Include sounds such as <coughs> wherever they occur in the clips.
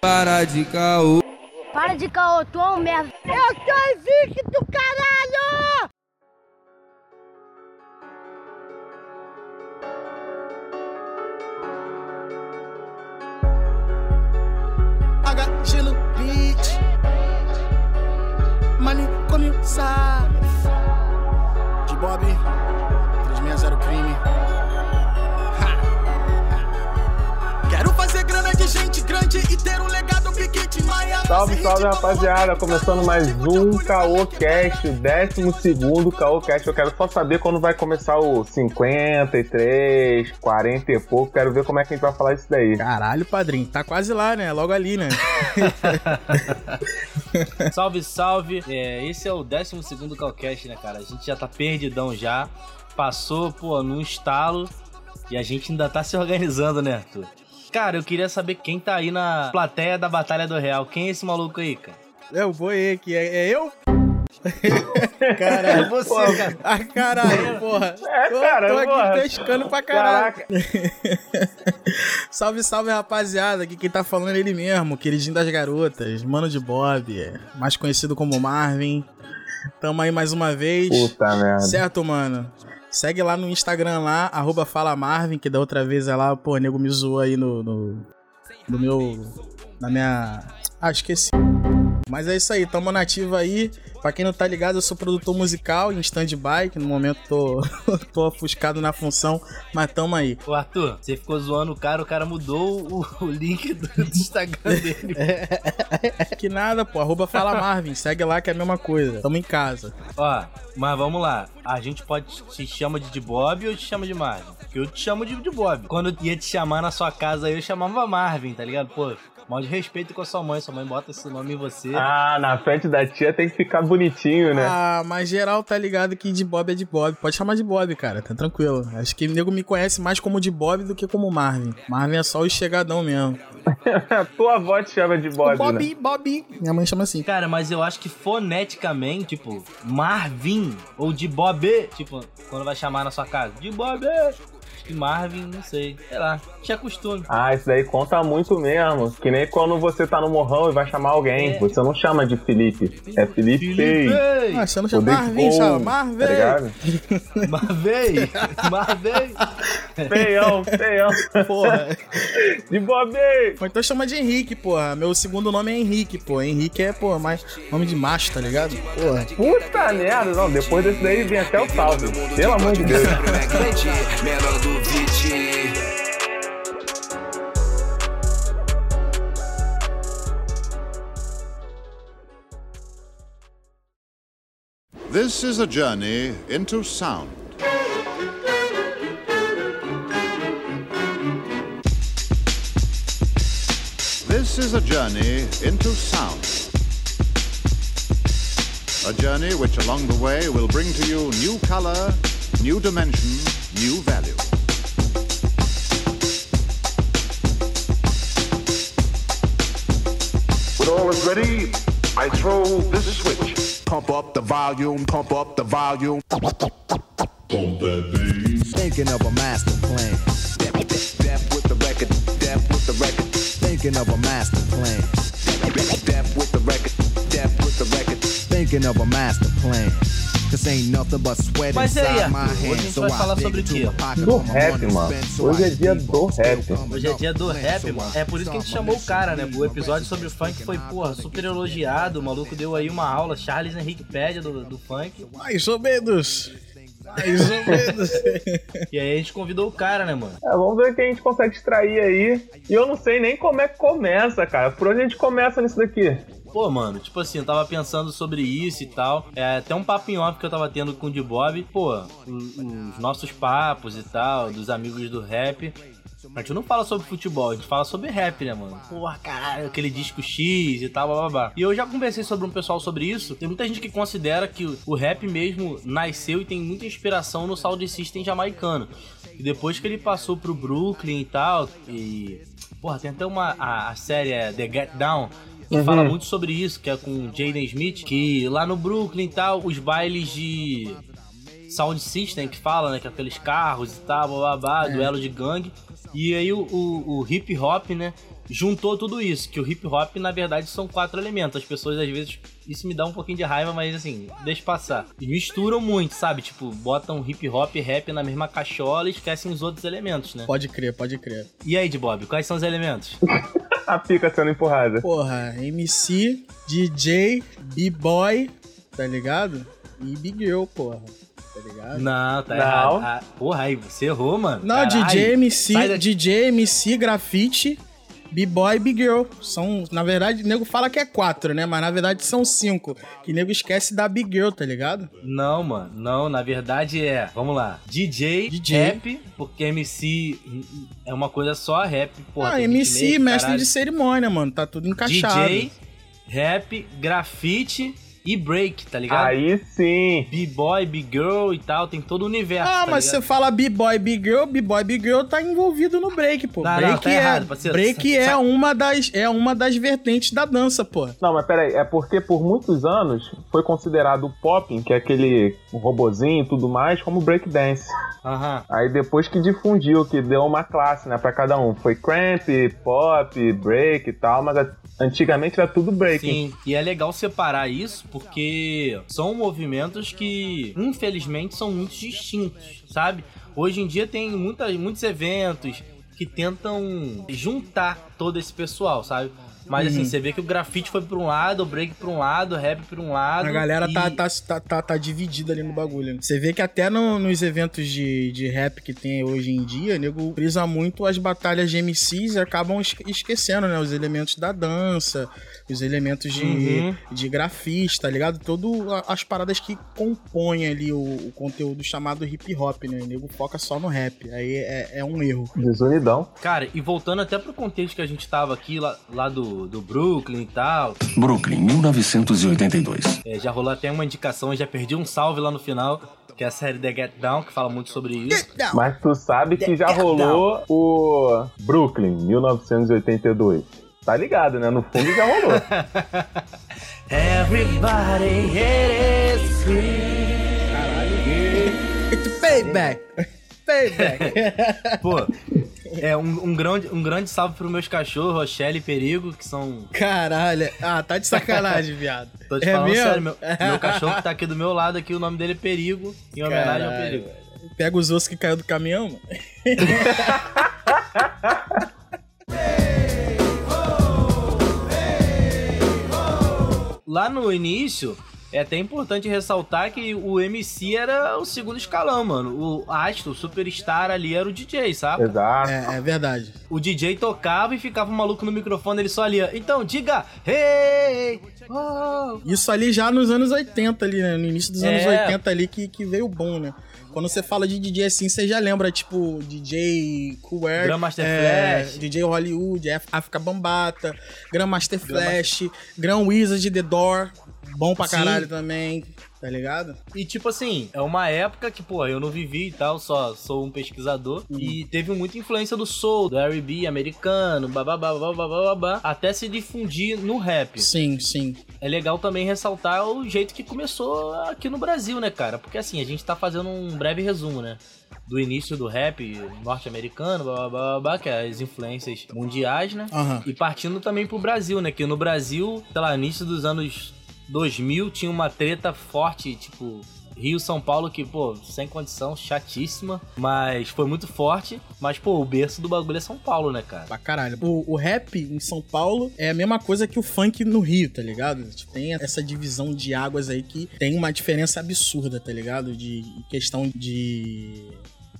Para de caô. Para de caô, tu é um merda. Eu sou invicto, caralho! Salve, salve rapaziada! Começando mais um Caocast, o 12 Caocast. Eu quero só saber quando vai começar o 53, 40 e pouco. Quero ver como é que a gente vai falar isso daí. Caralho, padrinho, tá quase lá, né? Logo ali, né? <laughs> salve, salve! É, esse é o 12 Calcast, né, cara? A gente já tá perdidão já. Passou, pô, num estalo. E a gente ainda tá se organizando, né, Arthur? Cara, eu queria saber quem tá aí na plateia da Batalha do Real. Quem é esse maluco aí, cara? É o boi aqui, é, é eu? <laughs> Caralho, É você, porra. cara. Ah, caralho, porra. É, tô, cara, tô aqui porra. pescando pra caralho. Caraca. <laughs> salve, salve, rapaziada. Aqui quem tá falando é ele mesmo, queridinho das garotas, mano de Bob, é, mais conhecido como Marvin. Tamo aí mais uma vez. Puta merda. Certo, mano? Segue lá no Instagram lá, arroba Fala Marvin, que da outra vez é lá, pô, nego me zoou aí no, no, no meu. Na minha. Ah, esqueci. Mas é isso aí, tamo nativa aí. Pra quem não tá ligado, eu sou produtor musical em stand-by, que no momento tô, <laughs> tô ofuscado na função, mas tamo aí. Ô, Arthur, você ficou zoando o cara, o cara mudou o, o link do, do Instagram <laughs> dele. Que nada, pô, arroba Fala Marvin, segue lá que é a mesma coisa. Tamo em casa. Ó, mas vamos lá. A gente pode te chama de de Bob ou te chama de Marvin? Porque eu te chamo de de Bob. Quando eu ia te chamar na sua casa aí, eu chamava Marvin, tá ligado? Pô, mal de respeito com a sua mãe. Sua mãe bota esse nome em você. Ah, na frente da tia tem que ficar bonitinho, né? Ah, mas geral tá ligado que de Bob é de Bob. Pode chamar de Bob, cara, tá tranquilo. Acho que o nego me conhece mais como de Bob do que como Marvin. Marvin é só o chegadão mesmo. <laughs> Tua avó te chama de Bob, Bob, né? Bob. Minha mãe chama assim. Cara, mas eu acho que foneticamente, tipo, Marvin ou de Bob, tipo, quando vai chamar na sua casa, de Bob. Que Marvin, não sei, sei lá, tinha costume. Ah, isso daí conta muito mesmo. Que nem quando você tá no morrão e vai chamar alguém. É. Você não chama de Felipe. É Felipe. Felipe! Ah, você não chama Marvin, chama Marvin. Tá ligado? <laughs> <laughs> Marvei! Marvei! Feião, feião. Porra. De Bob! Ou então chama de Henrique, porra. Meu segundo nome é Henrique, pô. Henrique é, pô, mais nome de macho, tá ligado? Porra. Puta merda. Não, depois desse daí vem até o salve. Pelo amor de Deus. Viti. This is a journey into sound. This is a journey into sound. A journey which along the way will bring to you new color, new dimension, new value. All is ready, I throw this switch. Pump up the volume, pump up the volume. Pump that bass. Thinking of a master plan. Death with the record, death with the record. Thinking of a master plan. Death with the record, death with the record. Thinking of a master plan. Mas e aí, Arthur? Hoje a gente vai falar sobre o quê? Do rap, mano. So Hoje é dia do rap. Hoje é dia do rap, mano. É por isso que a gente chamou o cara, né? O episódio sobre o funk foi, porra, super elogiado. O maluco deu aí uma aula, Charles Henrique Pédia do, do funk. Mais ou menos. Mais ou menos. <laughs> E aí a gente convidou o cara, né, mano? É, vamos ver o que a gente consegue extrair aí. E eu não sei nem como é que começa, cara. Por onde a gente começa nisso daqui? Pô, mano, tipo assim, eu tava pensando sobre isso e tal. É até um papo em off que eu tava tendo com o de Bob. Pô, os, os nossos papos e tal, dos amigos do rap. A gente não fala sobre futebol, a gente fala sobre rap, né, mano? Porra, caralho, aquele disco X e tal, blá blá blá. E eu já conversei sobre um pessoal sobre isso. Tem muita gente que considera que o- o rap mesmo nasceu e tem muita inspiração no Sound System jamaicano. E depois que ele passou pro Brooklyn e tal, e. Porra, tem até uma. A, a série é The Get Down. Que Uhum. fala muito sobre isso, que é com o Jaden Smith, que lá no Brooklyn e tal, os bailes de sound system que fala, né? Que é aqueles carros e tal, blá blá blá, duelo de gangue. E aí o, o- o hip hop, né? Juntou tudo isso, que o hip hop na verdade são quatro elementos. As pessoas às vezes isso me dá um pouquinho de raiva, mas assim, deixa passar. E misturam muito, sabe? Tipo, botam hip hop e rap na mesma cachola e esquecem os outros elementos, né? Pode crer, pode crer. E aí, de Bob, quais são os elementos? <laughs> A pica sendo empurrada. Porra, MC, DJ, B-boy, tá ligado? E Big Girl, porra. Tá ligado? Não, tá Não. errado. Ah, porra, aí você errou, mano. Não, Caralho. DJ, MC, daqui. DJ, MC, grafite, B-boy e Big Girl. São, na verdade, o nego fala que é quatro, né? Mas na verdade são cinco. Que nego esquece da Big Girl, tá ligado? Não, mano, não, na verdade é, vamos lá, DJ, DJ. rap, porque MC é uma coisa só, rap, porra. ah, MC, mestre caralho. de cerimônia, mano. Tá tudo encaixado. DJ, rap, grafite e break, tá ligado? Aí sim. B-boy, B-girl e tal, tem todo o universo. Ah, tá mas ligado? você fala B-boy, Big Girl, B-boy, Big Girl tá envolvido no break, pô. Não, não, break tá é, errado, parceiro. break é uma das é uma das vertentes da dança, pô. Não, mas peraí, é porque por muitos anos foi considerado o popping, que é aquele robozinho e tudo mais, como breakdance. Aham. Aí depois que difundiu, que deu uma classe, né, pra cada um. Foi cramp, pop, break e tal, mas a- antigamente era tudo breaking. Sim, e é legal separar isso porque são movimentos que, infelizmente, são muito distintos, sabe? Hoje em dia tem muitas, muitos eventos que tentam juntar todo esse pessoal, sabe? Mas assim, Uhum. você vê que o grafite foi pra um lado, o break pra um lado, o rap pra um lado. A galera e- tá, tá, tá, tá, tá dividida ali no bagulho. né? Você vê que até no- nos eventos de, de rap que tem hoje em dia, nego frisa muito as batalhas de MCs e acabam esque- esquecendo, né? Os elementos da dança, os elementos de, Uhum. de grafite, tá ligado? Todas as paradas que compõem ali o, o conteúdo chamado hip hop, né? O nego foca só no rap. Aí é, é um erro. Desunidão. Cara, e voltando até pro contexto que a gente tava aqui, lá, lá do, do Brooklyn e tal, Brooklyn, 1982. é, já rolou até uma indicação, já perdi um salve lá no final, que é a série The Get Down, que fala muito sobre isso. Mas tu sabe que já rolou o Brooklyn, 1982. Tá ligado, né? No fundo já rolou. <laughs> Everybody hit It's payback! Payback! <laughs> Pô, é um, um grande, um grande salve pros meus cachorros, Rochelle e Perigo, que são. Caralho. Ah, tá de sacanagem, <laughs> viado. Tô te É falando mesmo? sério, meu, meu <laughs> cachorro que tá aqui do meu lado aqui, o nome dele é Perigo, em homenagem ao Caralho. Perigo. Pega os ossos que caiu do caminhão, mano. <laughs> Lá no início, é até importante ressaltar que o MC era o segundo escalão, mano. O astro, o superstar ali era o DJ, sabe? Exato. É, é verdade. O DJ tocava e ficava o maluco no microfone, ele só ali, ó, então diga, hey, oh. Isso ali já nos anos 80 ali, né? No início dos anos É. 80 ali que, que veio bom, né? Quando você fala de DJ assim, você já lembra, tipo, DJ Cool Air, Grandmaster é, Flash. DJ Hollywood, África Bambata, Grandmaster Flash, Grand Wizard The Door, bom pra Sim. caralho também, tá ligado? E tipo assim, é uma época que, pô, eu não vivi e tal, só sou um pesquisador. E teve muita influência do soul, do R&B americano, bababá, bababá, babá, até se difundir no rap. Sim, sim. É legal também ressaltar o jeito que começou aqui no Brasil, né, cara? Porque assim, a gente tá fazendo um breve resumo, né? Do início do rap norte-americano, bababá, babá, que é as influências mundiais, né? Aham. E partindo também pro Brasil, né? Que no Brasil, sei lá, início dos anos 2000, tinha uma treta forte, tipo, Rio-São Paulo, que, pô, sem condição, chatíssima, mas foi muito forte. Mas, pô, o berço do bagulho é São Paulo, né, cara? Pra caralho. O, o rap em São Paulo é a mesma coisa que o funk no Rio, tá ligado? Tipo, Tem essa divisão de águas aí que tem uma diferença absurda, tá ligado? De questão de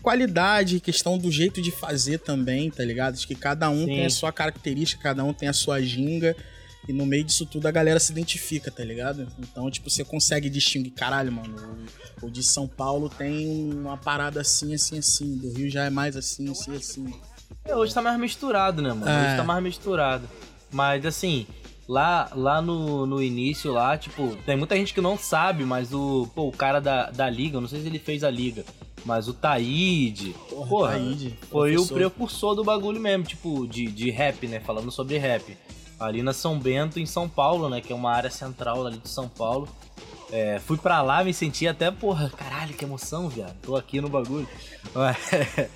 qualidade, questão do jeito de fazer também, tá ligado? Acho que cada um Sim. tem a sua característica, cada um tem a sua ginga. E no meio disso tudo a galera se identifica, tá ligado? Então, tipo, você consegue distinguir, caralho, mano. O, o de São Paulo tem uma parada assim, assim, assim. Do Rio já é mais assim, assim, assim. É, hoje tá mais misturado, né, mano? É. Hoje tá mais misturado. Mas assim, lá, lá no, no início, lá, tipo, tem muita gente que não sabe, mas o, pô, o cara da, da liga, eu não sei se ele fez a liga, mas o Taíde, Porra, porra, Taíde, foi professor. o precursor do bagulho mesmo, tipo, de, de rap, né? Falando sobre rap. Ali na São Bento, em São Paulo, né? Que é uma área central ali de São Paulo. É, fui pra lá, me senti até, porra, caralho, que emoção, viado. Tô aqui no bagulho. <laughs>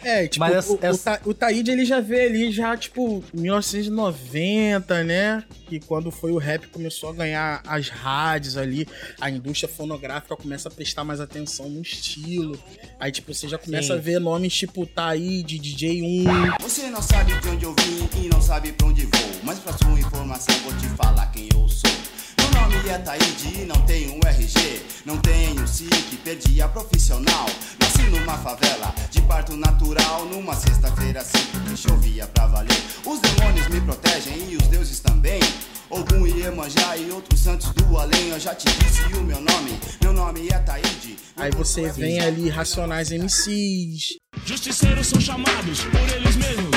É, tipo, Mas o, essa... o, o Taíde ele já vê ali já, tipo, 1990, né? Que quando foi o rap começou a ganhar as rádios ali, a indústria fonográfica começa a prestar mais atenção no estilo. Aí, tipo, você já começa Sim. a ver nomes tipo Taíde, DJ1. Você não sabe de onde eu vim e não sabe pra onde vou. Mas pra sua informação, vou te falar quem eu sou. É Taíde, não tenho um RG, não tenho SIC, perdi a profissional. Nasci numa favela, de parto natural, numa sexta-feira cinco que chovia pra valer. Os demônios me protegem e os deuses também. Ogum e Iemanjá e outros santos do além, eu já te disse o meu nome, meu nome é Taíde. Aí você vem ali, Racionais MCs. Justiceiros são chamados por eles mesmos,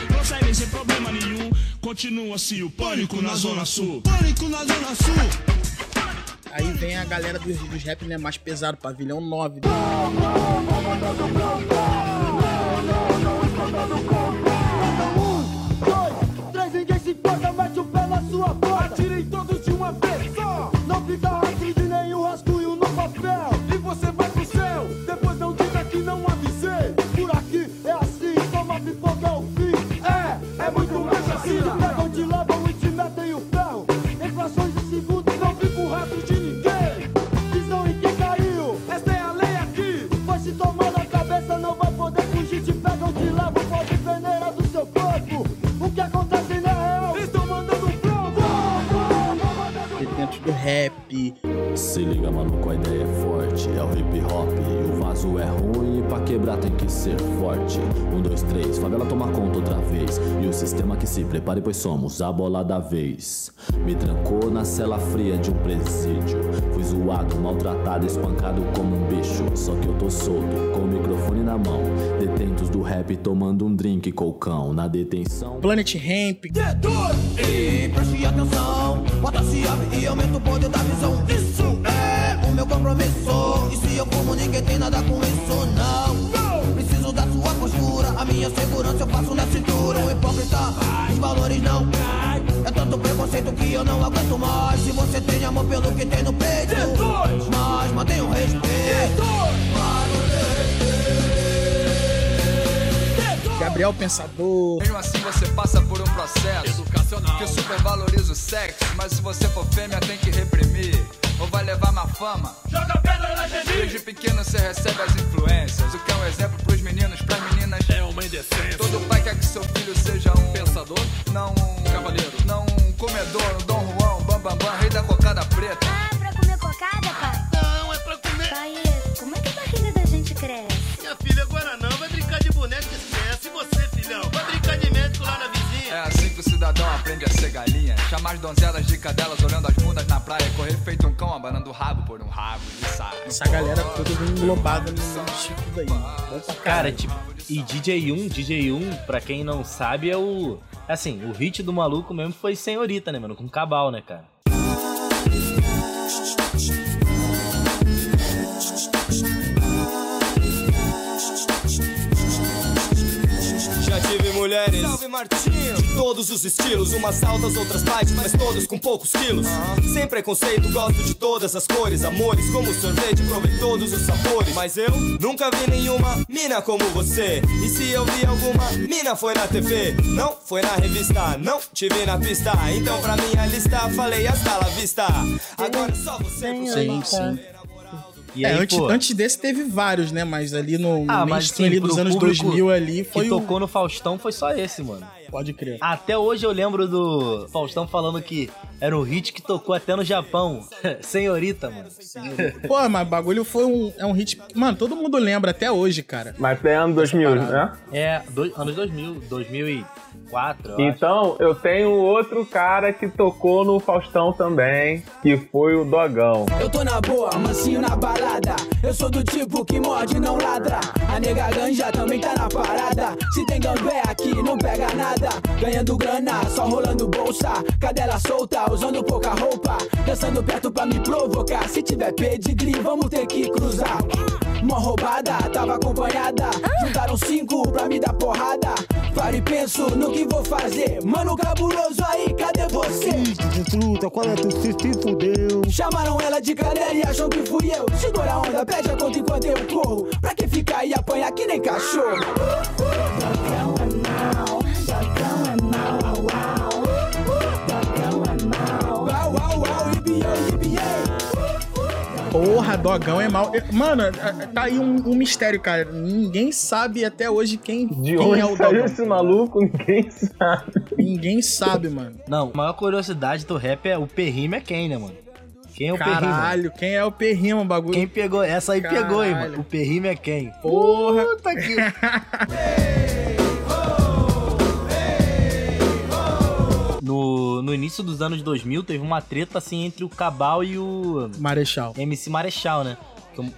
prosseguem sem problema nenhum. Continua-se o pânico na Zona Sul. Pânico na Zona Sul. Aí vem a galera dos, dos rap né, mais pesado, pavilhão 9. Né? Um, dois, três, ninguém se importa, mete o pé na sua porta. Atirem todos de uma vez só. Não fica rastro de nenhum rascunho no papel. E você vai did dentro do rap. Se liga, maluco, a ideia é forte. É o hip hop. E o vaso é ruim. E pra quebrar tem que ser forte. Um, dois, três. Favela toma conta outra vez. E o sistema que se prepare, pois somos a bola da vez. Me trancou na cela fria de um presídio. Fui zoado, maltratado, espancado como um bicho. Só que eu tô solto, com o microfone na mão. Detentos do rap tomando um drink colcão. Na detenção. Planet Ramp. E preste atenção, bota-se abre e aumenta o poder da visão. Isso é o meu compromisso. E se eu fumo, ninguém tem nada com isso, não. Preciso da sua postura, a minha segurança eu passo na cintura. O hipócrita, os valores não. É tanto preconceito que eu não aguento mais. Se você tem amor pelo que tem no peito, mas mantenha o respeito. Gabriel Pensador. Mesmo assim você passa por um processo educacional que supervaloriza o sexo, mas se você for fêmea tem que reprimir ou vai levar má fama. Joga pedra na gente. Desde pequeno você recebe as influências, o que é um exemplo pros meninos, pras meninas. É uma indecência. Todo pai quer que seu filho seja um pensador, não um cavaleiro, não um comedor, um Dom Juan, um Bambambam, bam, bam, rei da cocada preta. Ah, pra comer cocada, pai? Cidadão aprende a ser galinha. Chamar as donzelas de cadelas olhando as bundas na praia. Correr feito um cão abanando o rabo por um rabo de saco. Essa galera toda englobada no tipo daí. Bom pra Cara, tipo, e DJ1, DJ1, pra quem não sabe, é o. Assim, o hit do maluco mesmo foi Senhorita, né, mano? Com Cabal, né, cara? Mulheres Salve Martinho. de todos os estilos, umas altas, outras baixas, mas todos com poucos quilos. Sem preconceito, gosto de todas as cores, amores como sorvete, provei todos os sabores. Mas eu nunca vi nenhuma mina como você. E se eu vi alguma mina foi na TV, não foi na revista, não te vi na pista. Então pra minha lista falei hasta la vista. Agora só você pro Sim, sim. E é, aí, antes, pô, antes desse teve vários, né? Mas ali no, no Ah, mas mainstream sim, ali dos pro anos público 2000 ali que foi o... tocou no Faustão foi só esse, mano. Pode crer. Até hoje eu lembro do Faustão falando que era um hit que tocou até no Japão. <laughs> Senhorita, mano. Pô, mas o bagulho foi um, é um hit... Mano, todo mundo lembra até hoje, cara. Mas é ano 2000, né? É, dois, anos 2000, 2004, eu acho. Então, eu tenho outro cara que tocou no Faustão também, que foi o Dogão. Eu tô na boa, mansinho na balada. Eu sou do tipo que morde, não ladra. A nega ganja também tá na parada. Se tem gambé aqui, não pega nada. Ganhando grana, só rolando bolsa. Cadela solta, usando pouca roupa, dançando perto pra me provocar. Se tiver pedigree, vamos ter que cruzar. Mó roubada, tava acompanhada. Juntaram cinco pra me dar porrada. Paro e penso no que vou fazer. Mano cabuloso aí, cadê você? Fruta, qual é tu se se fudeu? Chamaram ela de canela e acham que fui eu. Segura a onda, pede a conta enquanto eu corro. Pra que ficar e apanhar que nem cachorro? Dogão é mal, dogão é mal, uau. Dogão é mal. Uau, uau, uau, ibiei. Porra, dogão é mal. Mano, tá aí um, um mistério, cara. Ninguém sabe até hoje quem, De quem onde é o saiu dogão. esse maluco, ninguém sabe. Ninguém sabe, mano. Não, a maior curiosidade do rap é o Perrime é quem, né, mano? Quem é o Perrime? Caralho, quem é o perrimo, bagulho? Quem pegou? Essa aí pegou, hein, Caralho. mano. O Perrime é quem? Porra. Puta que... <laughs> No, no início dos anos 2000, teve uma treta, assim, entre o Cabal e o... Marechal. MC Marechal, né?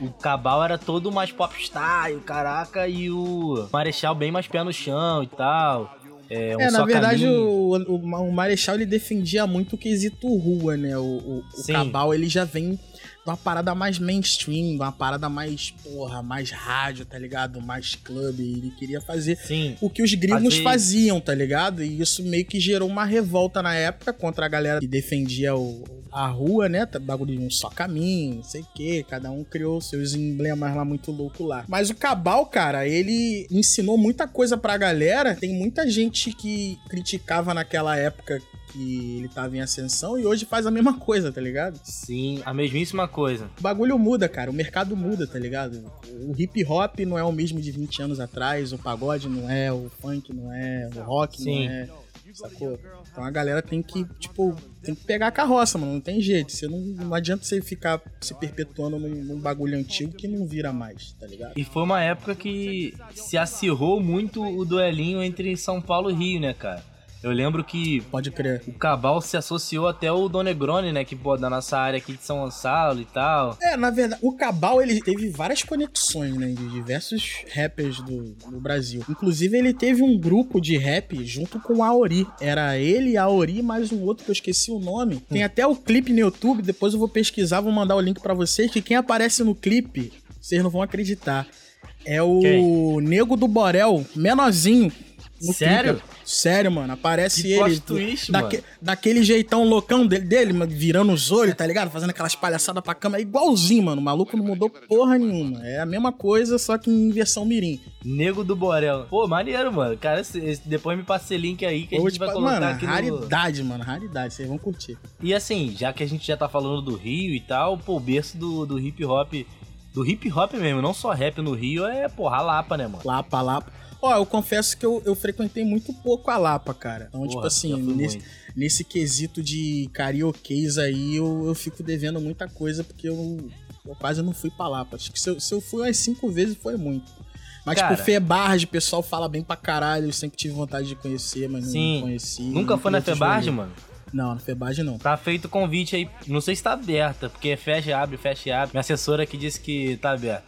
O Cabal era todo mais popstar, e o caraca, e o Marechal bem mais pé no chão e tal. É, um É, na verdade, o, o, o Marechal ele defendia muito o quesito rua, né? O, o, o. Cabal ele já vem uma parada mais mainstream, uma parada mais, porra, mais rádio, tá ligado? Mais clube. Ele queria fazer Sim. o que os gringos Fazer- faziam, tá ligado? E isso meio que gerou uma revolta na época contra a galera que defendia o, a rua, né? Tá- Bagulho de um só caminho, não sei o quê. Cada um criou seus emblemas lá muito louco lá. Mas o Cabal, cara, ele ensinou muita coisa pra galera. Tem muita gente que criticava naquela época que ele tava em ascensão e hoje faz a mesma coisa, tá ligado? Sim, a mesmíssima coisa. O bagulho muda, cara. O mercado muda, tá ligado? O hip hop não é o mesmo de 20 anos atrás, o pagode não é, o funk não é, o rock Sim. não é. Sacou? Então a galera tem que, tipo, tem que pegar a carroça, mano. Não tem jeito. Você não, não adianta você ficar se perpetuando num, num bagulho antigo que não vira mais, tá ligado? E foi uma época que se acirrou muito o duelinho entre São Paulo e Rio, né, cara? Eu lembro que Pode crer. o Cabal se associou até o Don Negroni, né? Que, pô, da nossa área aqui de São Gonçalo e tal. É, na verdade, o Cabal ele teve várias conexões, né, de diversos rappers do, do Brasil. Inclusive, ele teve um grupo de rap junto com a Aori. Era ele, a Aori, mais um outro que eu esqueci o nome. Tem até o clipe no YouTube, depois eu vou pesquisar, vou mandar o link pra vocês, que quem aparece no clipe, vocês não vão acreditar. É o Quem? Nego do Borel, menorzinho. No Sério? clipe. Sério, mano. Aparece Que ele. twist, daque- mano. Daquele jeitão loucão dele, dele, virando os olhos, tá ligado? Fazendo aquelas palhaçadas pra câmera. Igualzinho, mano. O maluco não mudou porra nenhuma. É a mesma coisa, só que em versão mirim. Nego do Borel. Pô, maneiro, mano. Cara, depois me passa esse link aí que a gente te vai colocar mano, aqui no... raridade, mano. Raridade. Vocês vão curtir. E assim, já que a gente já tá falando do Rio e tal, pô, o berço do, do hip hop... Do hip hop mesmo, não só rap no Rio, é, porra, a Lapa, né, mano? Lapa, Lapa. Ó, eu confesso que eu, eu frequentei muito pouco a Lapa, cara. Então, tipo Porra, assim, já fui nesse, muito. nesse quesito de karaokês aí, eu, eu fico devendo muita coisa, porque eu, eu quase não fui pra Lapa. Acho que se eu, se eu fui umas cinco vezes, foi muito. Mas, Cara. tipo, Febarge, o pessoal fala bem pra caralho. Eu sempre tive vontade de conhecer, mas Sim. não conheci. Nunca não foi na Febarge, rolês. mano? Não, na Febarge não. Tá feito o convite aí. Não sei se tá aberta, porque fecha, abre, fecha e abre. Minha assessora aqui disse que tá aberta.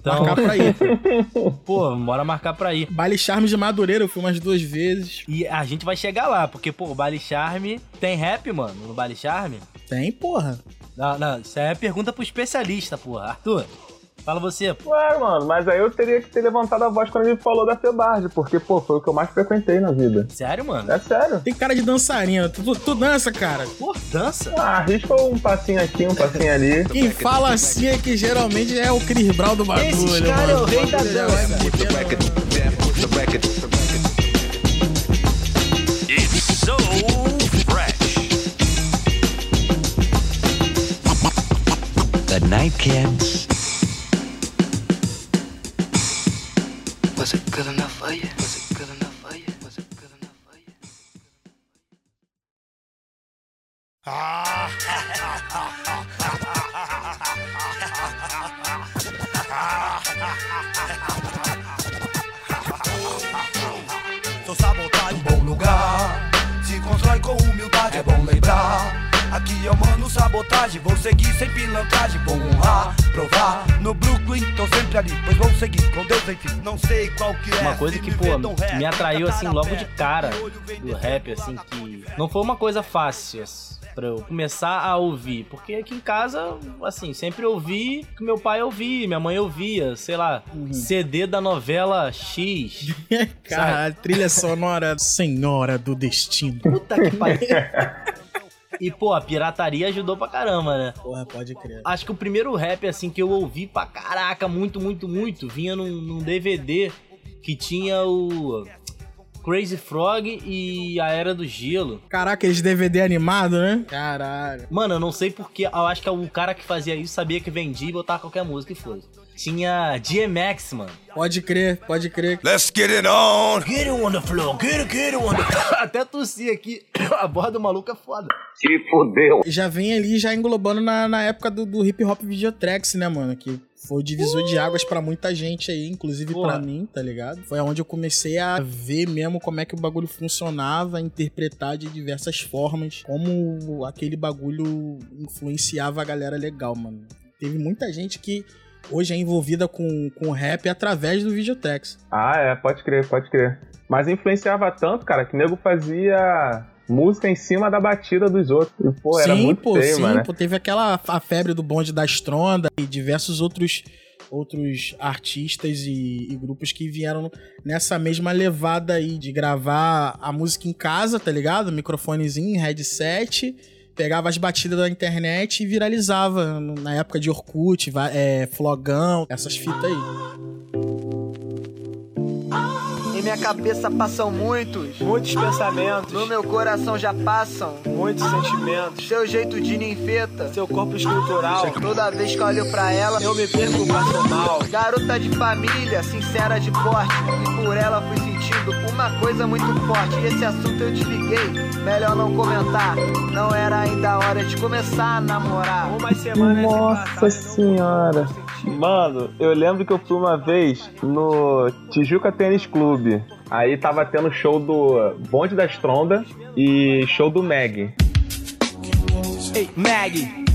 Então, Marcar pra ir. <laughs> pô, bora marcar pra ir. Baile Charme de Madureira, eu fui umas duas vezes. E a gente vai chegar lá, porque, pô, o Baile Charme tem rap, mano, no Baile Charme? Tem, porra. Não, não, isso aí é pergunta pro especialista, porra. Arthur, fala você. Ué, mano, mas aí eu teria que ter levantado a voz quando ele falou da Febarge, porque, pô, foi o que eu mais frequentei na vida. Sério, mano? É sério. Tem cara de dançarina. Tu, tu- dança, cara. Pô, dança? Ah, arrisca um passinho aqui, um passinho ali. <laughs> Quem fala assim é que geralmente é o Chris Brown do bagulho. Esse cara é o rei da dança. metendo- It's so fresh. Good night, Was it good enough for you? Was it good enough for you? Was it good enough for you? Sou sabotagem, bom lugar. Se constrói com humildade, é bom lembrar. Aqui eu mando sabotagem, vou seguir sem pilantragem, vou honrar, provar. No Brooklyn, tô sempre ali, pois vou seguir com Deus, enfim. Não sei qual que é. Uma coisa que, me pô, me atraiu assim cara logo de cara do rap, assim, que não foi uma coisa fácil. Por pra eu começar a ouvir? Porque aqui em casa, assim, sempre ouvi que meu pai ouvia, minha mãe ouvia, sei lá, CD da novela X. <laughs> Caralho, trilha sonora Senhora do Destino. Puta que pariu. <laughs> E, pô, a pirataria ajudou pra caramba, né? Porra, pode crer. Acho que o primeiro rap, assim, que eu ouvi pra caraca, muito, muito, muito, vinha num, num DVD que tinha o Crazy Frog e a Era do Gelo. Caraca, eles DVD animado, né? Caralho. Mano, eu não sei porque, eu acho que o cara que fazia isso sabia que vendia e botava qualquer música e fosse. Tinha DMX, mano. Pode crer, pode crer. Let's get it on! Get it on the floor, get it, get it on the <coughs> Até tossi aqui. <coughs> A borda do maluco é foda. Se fudeu. Já vem ali já englobando na, na época do, do hip hop videotracks, né, mano? Que foi o divisor de águas pra muita gente aí, inclusive Porra. pra mim, tá ligado? Foi onde eu comecei a ver mesmo como é que o bagulho funcionava, a interpretar de diversas formas, como aquele bagulho influenciava a galera legal, mano. Teve muita gente que hoje é envolvida com, com rap através do videotracks. Ah, é, pode crer, pode crer. Mas influenciava tanto, cara, que o nego fazia música em cima da batida dos outros. E, pô, era sim, muito pô, feio, sim, mano. pô, teve aquela a febre do bonde da Stronda e diversos outros outros artistas e, e grupos que vieram nessa mesma levada aí de gravar a música em casa, tá ligado? Microfonezinho, headset, pegava as batidas da internet e viralizava na época de Orkut, é, Flogão, essas fitas aí. Em minha cabeça passam muitos, muitos pensamentos. No meu coração já passam muitos sentimentos. Seu jeito de ninfeta, seu corpo escultural. Toda vez que olho pra ela, eu me perco passo mal. Garota de família, sincera de porte. E por ela fui sentindo uma coisa muito forte. E esse assunto eu desliguei, melhor não comentar. Não era ainda a hora de começar a namorar. Umas semanas Nossa senhora. Mano, eu lembro que eu fui uma vez no Tijuca Tênis Clube. Aí tava tendo show do Bonde da Stronda e show do Meg. Ei, Mag.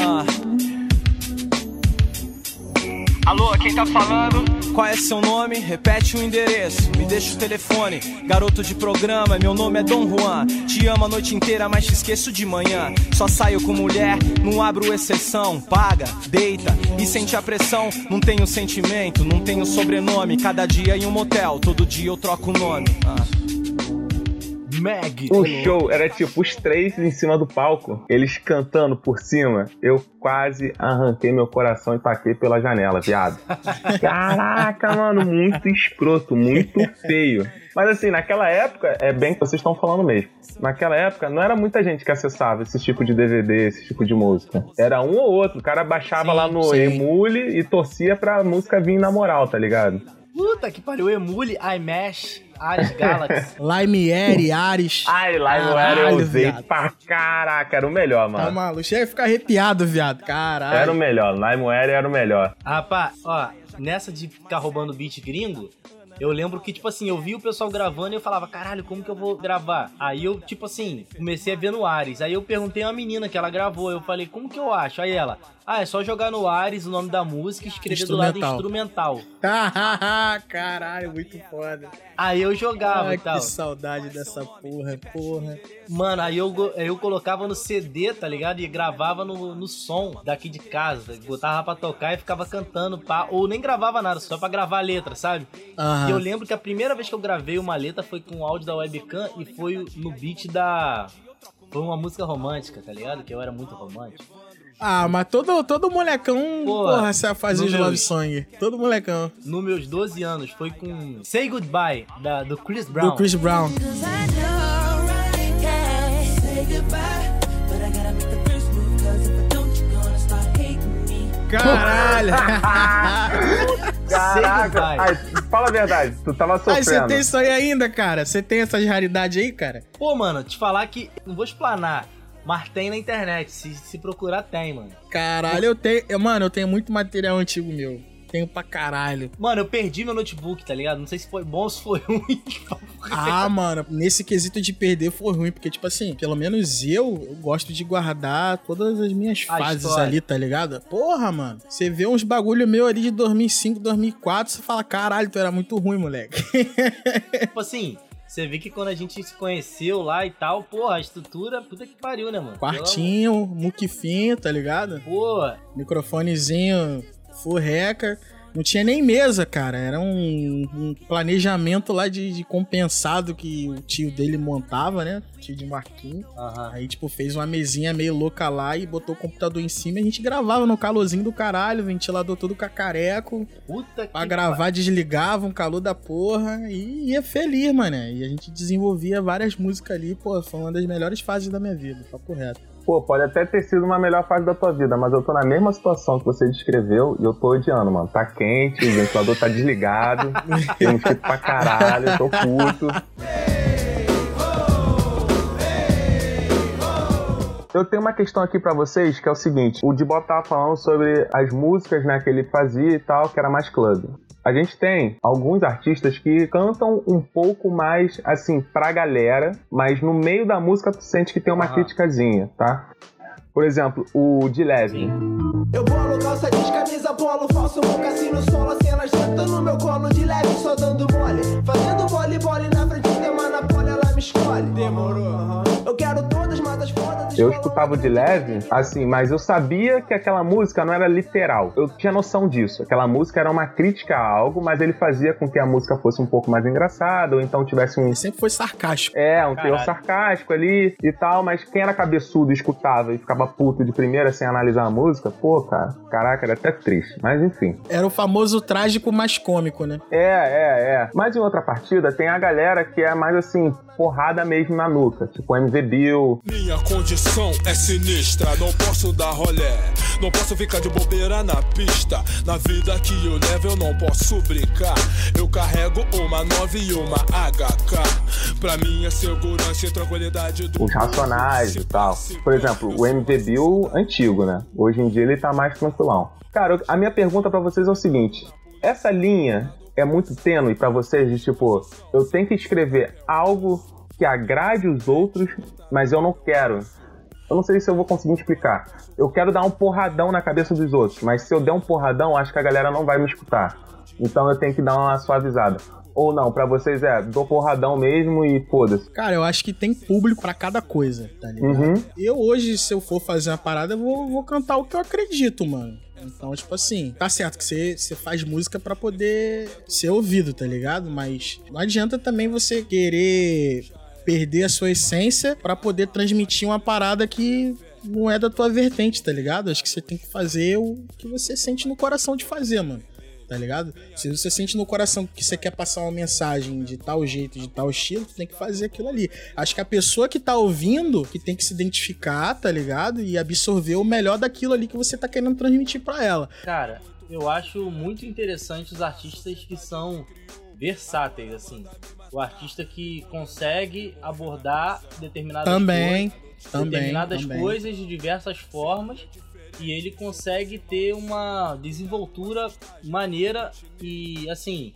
Ah. Alô, quem tá falando? Qual é seu nome? Repete o endereço, me deixa o telefone. Garoto de programa, meu nome é Dom Juan. Te amo a noite inteira, mas te esqueço de manhã. Só saio com mulher, não abro exceção. Paga, deita e sente a pressão. Não tenho sentimento, não tenho sobrenome. Cada dia em um motel, todo dia eu troco o nome. Ah. Meg. O show era tipo os três em cima do palco, eles cantando por cima. Eu quase arranquei meu coração e taquei pela janela, viado. <laughs> Caraca, mano, muito escroto, muito feio. Mas assim, naquela época, é bem que vocês estão falando mesmo. Naquela época, não era muita gente que acessava esse tipo de DVD, esse tipo de música. Era um ou outro. O cara baixava Sim, lá no sim. Emule e torcia pra música vir na moral, tá ligado? Puta que pariu. Emule, iMesh, Ares Galaxy. <laughs> Lime Air, Ares. Ai, Limeware eu usei viado. pra caraca, era o melhor, Tá mano. maluco, chega a ficar arrepiado, viado. Caralho. Era o melhor, Limeware era o melhor. Rapaz, ó, nessa de ficar roubando beat gringo, eu lembro que, tipo assim, eu vi o pessoal gravando e eu falava, caralho, como que eu vou gravar? Aí eu, tipo assim, comecei a ver no Ares. Aí eu perguntei a uma menina que ela gravou, eu falei, como que eu acho? Aí ela, ah, é só jogar no Ares o nome da música e escrever do lado instrumental. <laughs> Caralho, muito foda. Aí eu jogava Ai, e tal. que saudade dessa porra, porra. Mano, aí eu, eu colocava no CD, tá ligado? E gravava no, no som daqui de casa. Botava pra tocar e ficava cantando, pá. Ou nem gravava nada, só pra gravar a letra, sabe? Aham. E eu lembro que a primeira vez que eu gravei uma letra foi com o áudio da webcam e foi no beat da. Foi uma música romântica, tá ligado? Que eu era muito romântico. Ah, mas todo, todo molecão, Pô, porra, essa fazia de love song. Todo molecão. Nos meus 12 anos, foi com Say Goodbye, da, do Chris Brown. Do Chris Brown. Caralho! <laughs> Caraca, ai, fala a verdade, tu tava Aí você sofrendo. tem isso aí ainda, cara? Você tem essas raridades aí, cara? Pô, mano, te falar que. Não vou explanar, mas tem na internet. Se, se procurar, tem, mano. Caralho, eu tenho. eu- Mano, eu tenho muito material antigo meu. Tenho pra caralho. Mano, eu perdi meu notebook, tá ligado? Não sei se foi bom ou se foi <laughs> ruim. Ah, mano, nesse quesito de perder foi ruim, porque, tipo assim, pelo menos eu, eu gosto de guardar todas as minhas A fases história. ali, tá ligado? Porra, mano, você vê uns bagulho meu ali de 2005, 2004, você fala, caralho, tu era muito ruim, moleque. <laughs> tipo assim, Você vê que quando a gente se conheceu lá e tal, porra, a estrutura, puta que pariu, né, mano? Quartinho, muquifinho, tá ligado? Pô. Microfonezinho, furreca. Não tinha nem mesa, cara. Era um, um planejamento lá de, de, compensado que o tio dele montava, né? O tio de Marquinhos. Uhum. Aí, tipo, fez uma mesinha meio louca lá e botou o computador em cima e a gente gravava no calorzinho do caralho, ventilador todo cacareco. Puta pra gravar, pai. desligava um calor da porra e ia feliz, mano. E a gente desenvolvia várias músicas ali, pô, foi uma das melhores fases da minha vida, papo reto. Pô, pode até ter sido uma melhor fase da tua vida, mas eu tô na mesma situação que você descreveu e eu tô odiando, mano. Tá quente, o ventilador tá desligado, <laughs> tem mosquito pra caralho, eu tô puto. Eu tenho uma questão aqui para vocês que é o seguinte: o Dibop tava falando sobre as músicas né, que ele fazia e tal, que era mais club. A gente tem alguns artistas que cantam um pouco mais assim pra galera, mas no meio da música tu sente que tem uma uhum. criticazinha, tá? Por exemplo, o de leve. Eu bolo calça de camisa polo, falso mocassino solo, assim ela senta no meu colo de leve, só dando mole. Fazendo voleibol na frente tem uma napolha, ela me escolhe. Demorou. Uhum. Eu quero Eu escutava de leve, assim, mas eu sabia que aquela música não era literal. Eu tinha noção disso. Aquela música era uma crítica a algo, mas ele fazia com que a música fosse um pouco mais engraçada, ou então tivesse um. Ele sempre foi sarcástico. É, um teor sarcástico ali e tal, mas quem era cabeçudo e escutava e ficava puto de primeira sem analisar a música, pô, cara, caraca, era até triste. Mas enfim. Era o famoso trágico mais cômico, né? É, é, é. Mas em outra partida tem a galera que é mais assim, porrada mesmo na nuca, tipo MV Bill. Minha condição é sinistra, não posso dar rolé, não posso ficar de bobeira na pista. Na vida que eu levo eu não posso brincar. Eu carrego uma 9 e uma HK. Pra minha segurança e tranquilidade do. Os racionais e tal. Por exemplo, o MV Bill antigo, né? Hoje em dia ele tá mais tranquilão. Cara, a minha pergunta para vocês é o seguinte: essa linha é muito tênue para vocês de tipo, eu tenho que escrever algo que agrade os outros, mas eu não quero. Eu não sei se eu vou conseguir explicar. Eu quero dar um porradão na cabeça dos outros, mas se eu der um porradão, acho que a galera não vai me escutar. Então eu tenho que dar uma suavizada. Ou não, para vocês é, dou porradão mesmo e foda-se. Cara, eu acho que tem público para cada coisa, tá ligado? Uhum. Eu hoje, se eu for fazer uma parada, eu vou, vou cantar o que eu acredito, mano. Então, tipo assim, tá certo que você, faz música para poder ser ouvido, tá ligado? Mas não adianta também você querer perder a sua essência para poder transmitir uma parada que não é da tua vertente, tá ligado? Acho que você tem que fazer o que você sente no coração de fazer, mano. Tá ligado? Se você sente no coração que você quer passar uma mensagem de tal jeito, de tal estilo, tem que fazer aquilo ali. Acho que a pessoa que tá ouvindo, que tem que se identificar, tá ligado? E absorver o melhor daquilo ali que você tá querendo transmitir para ela. Cara, eu acho muito interessante os artistas que são versáteis, assim. O artista que consegue abordar determinadas também, coisas, também, determinadas também. coisas de diversas formas e ele consegue ter uma desenvoltura maneira e assim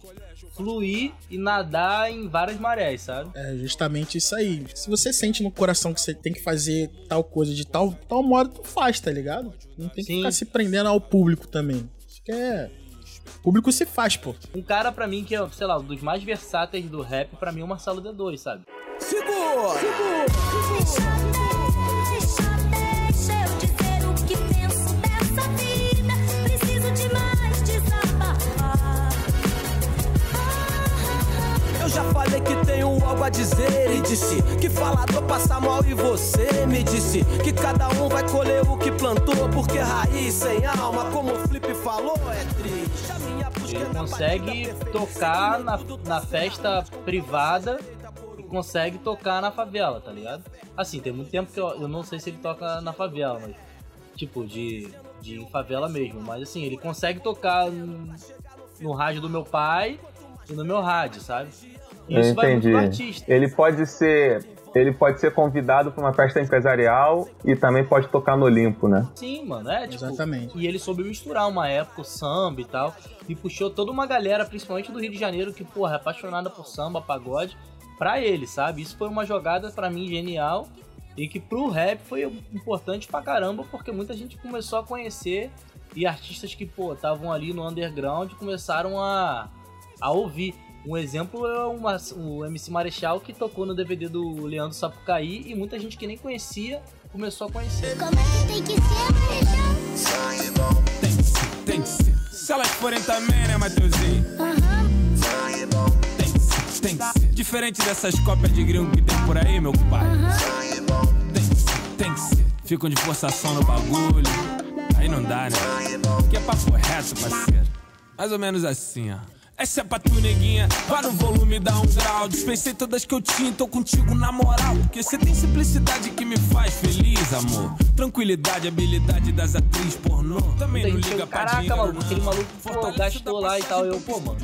fluir e nadar em várias marés, sabe? É justamente isso aí. Se você sente no coração que você tem que fazer tal coisa de tal, tal modo, tu faz, tá ligado? Não tem que Sim. ficar se prendendo ao público também. Acho que é o público se faz, pô. Um cara para mim que é, sei lá, um dos mais versáteis do rap, para mim é o Marcelo D2, sabe? Segura! Segura! Segura! já falei que tenho algo a dizer e disse que falador passa mal e você me disse que cada um vai colher o que plantou porque raiz sem alma, como o Flip falou, é triste. Ele consegue tocar na, na festa privada e consegue tocar na favela, tá ligado? Assim, tem muito tempo que eu, eu não sei se ele toca na favela, mas tipo de de favela mesmo, mas assim, ele consegue tocar no, no rádio do meu pai e no meu rádio, sabe? Isso entendi. Ele pode ser ele pode ser convidado para uma festa empresarial e também pode tocar no Olimpo, né? Sim, mano, é tipo, Exatamente. E ele soube misturar uma época o samba e tal, e puxou toda uma galera, principalmente do Rio de Janeiro, que, porra, é apaixonada por samba, pagode, pra ele, sabe? Isso foi uma jogada para mim genial e que pro rap foi importante pra caramba, porque muita gente começou a conhecer e artistas que, pô, estavam ali no underground começaram a, a ouvir. Um exemplo é uma, o MC Marechal que tocou no DVD do Leandro Sapucaí e muita gente que nem conhecia começou a conhecer. Como é que tem que ser, Marechal? Tem que ser, tem que ser. Se elas forem também, né, Matheusinho? Tem que ser, tem que ser. Diferente dessas cópias de gringo que tem por aí, meu pai. Tem que ser, tem que ser. Ficam de forçação no bagulho. Aí não dá, né? Que é papo reto, parceiro. Mais ou menos assim, ó. Essa é pra tu, neguinha. Vá no volume, dá um grau. Dispensei todas que eu tinha, tô contigo na moral. Porque você tem simplicidade que me faz feliz, amor. Tranquilidade, habilidade das atrizes pornô. Também não liga pra Caraca, dinheiro, maluco, não. aquele maluco pô, gastou lá e tal. Eu, pô, mano.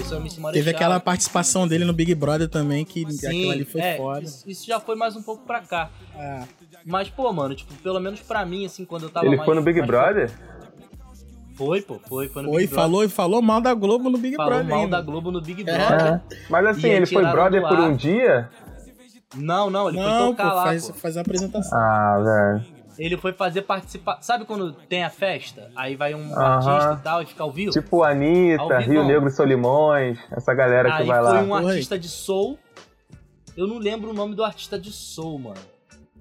Isso é o Marechal. Teve aquela participação dele no Big Brother também, que aquilo ali foi é, foda. Isso, isso já foi mais um pouco pra cá. É. Mas, pô, mano, tipo, pelo menos pra mim, assim, quando eu tava Ele mais... foi no Big mais- Brother? Foi, pô, foi, foi no Foi, falou e falou mal da Globo no Big Falou Brother. mal ainda. da Globo no Big É. Brother. Mas assim, E aí ele foi brother por um dia? Não, não, ele Não, foi tocar pô, lá, faz, pô. faz a apresentação. Ah, velho. Ele foi fazer participar... Sabe quando tem a festa? Aí vai um Aham. artista e tal e fica ao vivo? Tipo Anitta, Rio. Negro e Solimões, essa galera que Aí vai foi lá. um artista de soul. Eu não lembro o nome do artista de soul, mano.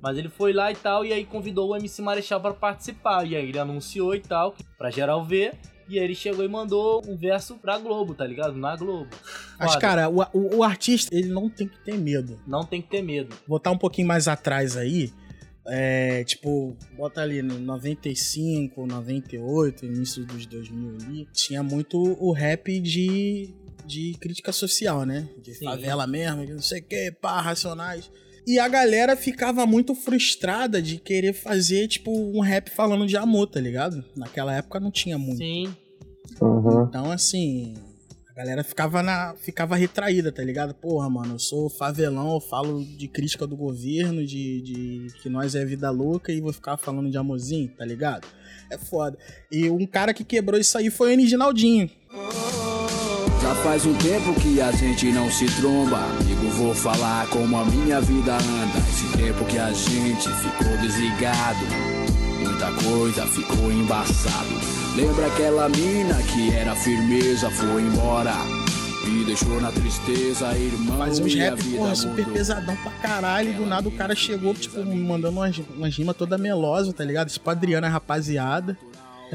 Mas ele foi lá e tal, e aí convidou o MC Marechal pra participar. E aí ele anunciou e tal, pra geral ver. E aí ele chegou e mandou um verso pra Globo, tá ligado? Na Globo. Mas, Foda. cara, o, o, o artista, ele não tem que ter medo. Não tem que ter medo. Botar um pouquinho mais atrás aí, é, tipo, bota ali no 95, 98, início dos 2000 ali, tinha muito o rap de, de crítica social, né? De Sim. favela mesmo, de não sei o que, pá, racionais. E a galera ficava muito frustrada de querer fazer, tipo, um rap falando de amor, tá ligado? Naquela época não tinha muito. Sim. Uhum. Então, assim, a galera ficava, na, ficava retraída, tá ligado? Porra, mano, eu sou favelão, eu falo de crítica do governo, de, de que nós é vida louca e vou ficar falando de amorzinho, tá ligado? É foda. E um cara que quebrou isso aí foi o Ginaldinho. Já faz um tempo que a gente não se tromba. Amigo, vou falar como a minha vida anda. Esse tempo que a gente ficou desligado. Muita coisa ficou embaçado. Lembra aquela mina que era firmeza, foi embora. Me deixou na tristeza, irmão. Fazia uns rap, vida porra, super mudou. pesadão pra caralho. Do nada o cara chegou, tipo, mandando umas, umas rimas toda melosa, tá ligado? Tipo, Adriana, rapaziada.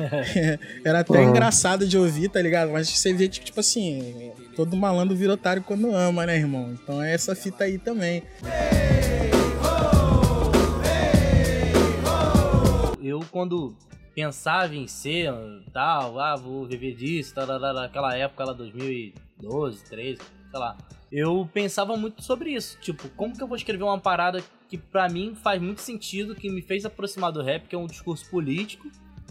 <laughs> Era até Uhum. engraçado de ouvir, tá ligado? Mas você vê, tipo assim, todo malandro vira otário quando ama, né, irmão? Então é essa fita aí também. Eu, quando pensava em ser tal, ah, vou viver disso, tal, tal, tal, naquela época lá, 2012, 13, sei lá. Eu pensava muito sobre isso. Tipo, como que eu vou escrever uma parada que pra mim faz muito sentido, que me fez aproximar do rap, que é um discurso político,